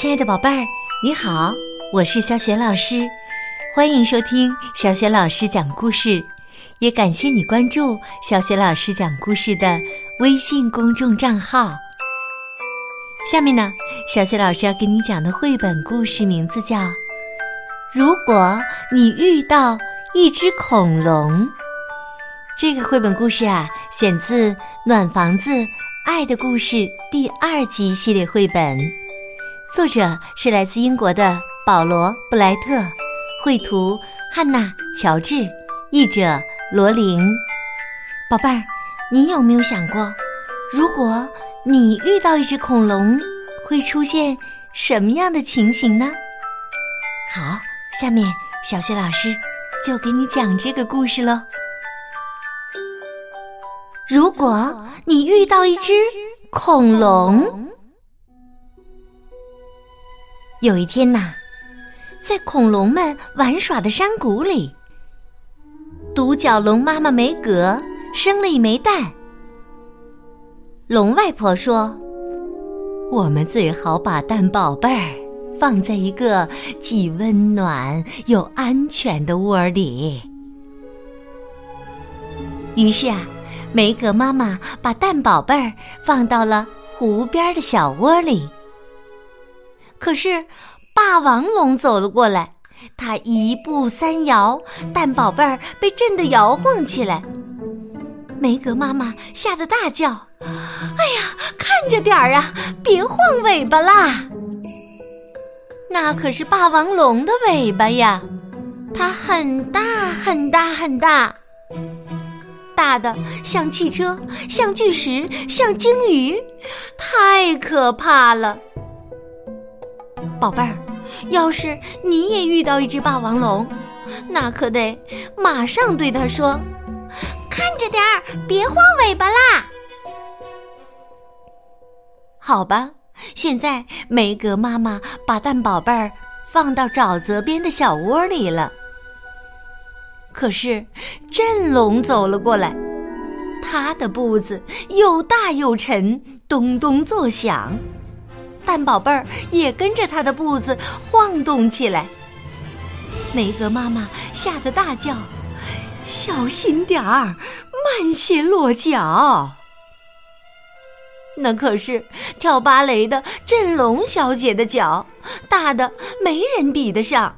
亲爱的宝贝儿，你好，我是小雪老师，欢迎收听小雪老师讲故事，也感谢你关注小雪老师讲故事的微信公众账号。下面呢，小雪老师要给你讲的绘本故事名字叫《如果你遇到一只恐龙》。这个绘本故事啊，选自《暖房子爱的故事》第二集系列绘本。作者是来自英国的保罗·布莱特，绘图汉娜·乔治，译者罗琳。宝贝儿，你有没有想过，如果你遇到一只恐龙，会出现什么样的情形呢？好，下面小雪老师就给你讲这个故事喽。如果你遇到一只恐龙。有一天呐，在恐龙们玩耍的山谷里，独角龙妈妈梅格生了一枚蛋。龙外婆说：“我们最好把蛋宝贝儿放在一个既温暖又安全的窝里。”于是啊，梅格妈妈把蛋宝贝儿放到了湖边的小窝里。可是，霸王龙走了过来，它一步三摇，蛋宝贝儿被震得摇晃起来。梅格妈妈吓得大叫：“哎呀，看着点儿啊，别晃尾巴啦！”那可是霸王龙的尾巴呀，它很大很大很大，大的像汽车，像巨石，像鲸鱼，太可怕了。宝贝儿，要是你也遇到一只霸王龙，那可得马上对它说：“看着点儿，别晃尾巴啦！”好吧，现在梅格妈妈把蛋宝贝儿放到沼泽边的小窝里了。可是震龙走了过来，他的步子又大又沉，咚咚作响。蛋宝贝儿也跟着他的步子晃动起来。梅格妈妈吓得大叫：“小心点儿，慢些落脚。”那可是跳芭蕾的振龙小姐的脚，大的没人比得上。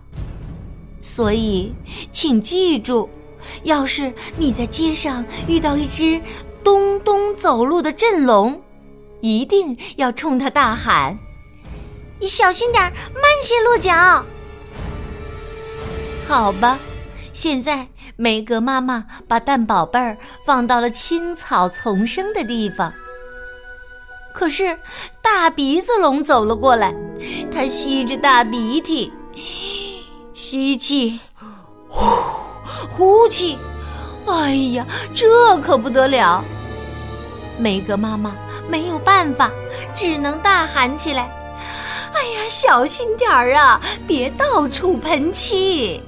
所以，请记住，要是你在街上遇到一只咚咚走路的振龙，一定要冲他大喊：“你小心点慢些落脚。”好吧，现在梅格妈妈把蛋宝贝儿放到了青草丛生的地方。可是大鼻子龙走了过来，它吸着大鼻涕，吸气，呼，呼气，哎呀，这可不得了！梅格妈妈。没有办法，只能大喊起来：“哎呀，小心点儿啊，别到处喷气！”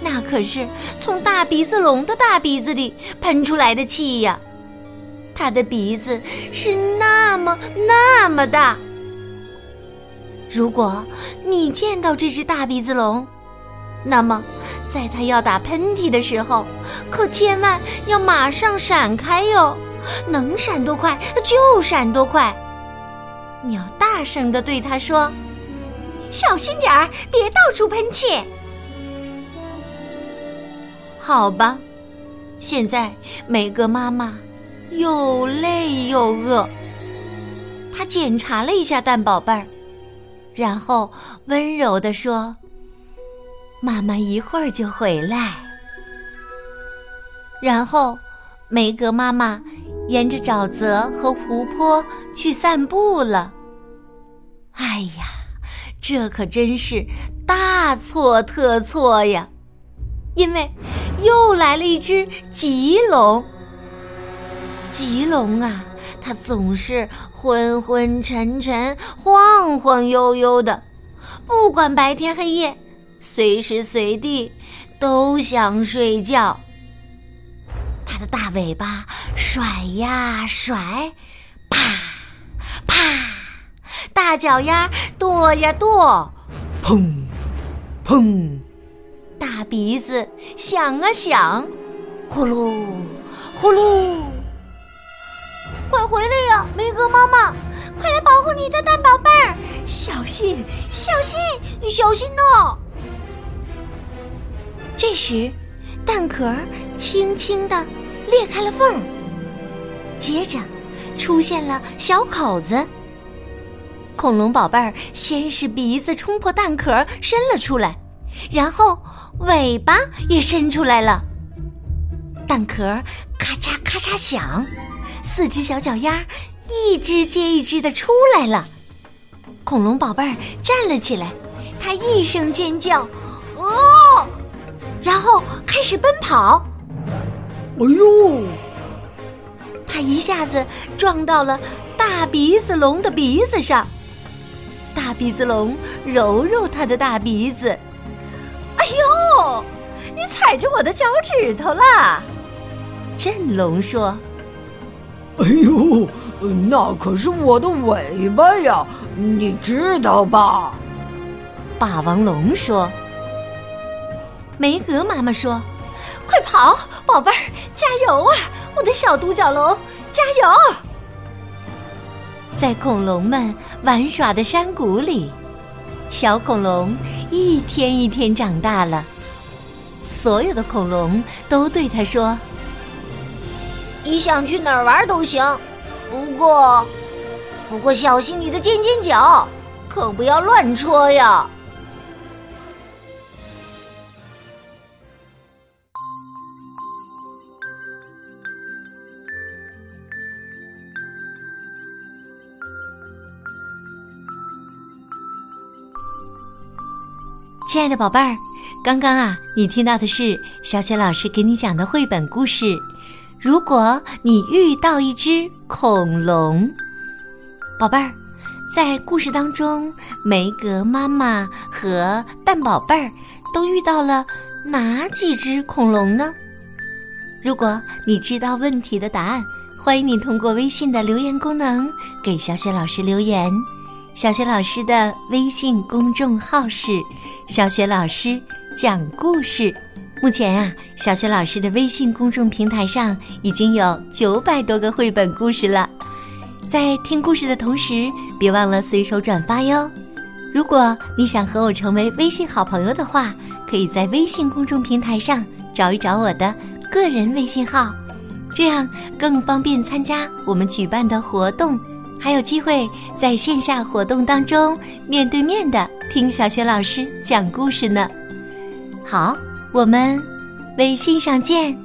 那可是从大鼻子龙的大鼻子里喷出来的气呀，它的鼻子是那么那么大。如果你见到这只大鼻子龙，那么在它要打喷嚏的时候，可千万要马上闪开哟。能闪多快就闪多快，你要大声的对他说：“小心点儿，别到处喷气。”好吧，现在梅格妈妈又累又饿，她检查了一下蛋宝贝儿，然后温柔的说：“妈妈一会儿就回来。”然后梅格妈妈。沿着沼泽和湖泊去散步了。哎呀，这可真是大错特错呀！因为又来了一只棘龙。棘龙啊，它总是昏昏沉沉、晃晃悠悠的，不管白天黑夜，随时随地都想睡觉。它的大尾巴甩呀甩，啪啪，大脚丫跺呀跺，砰，砰，大鼻子响啊响，呼噜，呼噜。快回来呀，梅格妈妈！快来保护你的蛋宝贝儿！小心，小心，小心呐！这时，蛋壳轻轻的裂开了缝儿，接着出现了小口子。恐龙宝贝儿先是鼻子冲破蛋壳伸了出来，然后尾巴也伸出来了。蛋壳咔嚓咔嚓响，四只小脚丫一只接一只的出来了。恐龙宝贝儿站了起来，它一声尖叫，哦！然后开始奔跑。哎呦！他一下子撞到了大鼻子龙的鼻子上。大鼻子龙揉揉他的大鼻子，哎呦！你踩着我的脚趾头了。振龙说：“哎呦，那可是我的尾巴呀，你知道吧？”霸王龙说：“梅格妈妈说，快跑，宝贝儿，加油啊，我的小独角龙，加油！”在恐龙们玩耍的山谷里，小恐龙一天一天长大了。所有的恐龙都对他说：“你想去哪儿玩都行，不过，不过小心你的尖尖角，可不要乱戳呀。”亲爱的宝贝儿，刚刚啊，你听到的是小雪老师给你讲的绘本故事。如果你遇到一只恐龙，宝贝儿，在故事当中，梅格妈妈和蛋宝贝儿都遇到了哪几只恐龙呢？如果你知道问题的答案，欢迎你通过微信的留言功能给小雪老师留言。小雪老师的微信公众号是。小雪老师讲故事，目前啊，小雪老师的微信公众平台上已经有九百多个绘本故事了。在听故事的同时，别忘了随手转发哟。如果你想和我成为微信好朋友的话，可以在微信公众平台上找一找我的个人微信号，这样更方便参加我们举办的活动，还有机会在线下活动当中面对面的。听小雪老师讲故事呢，好，我们微信上见。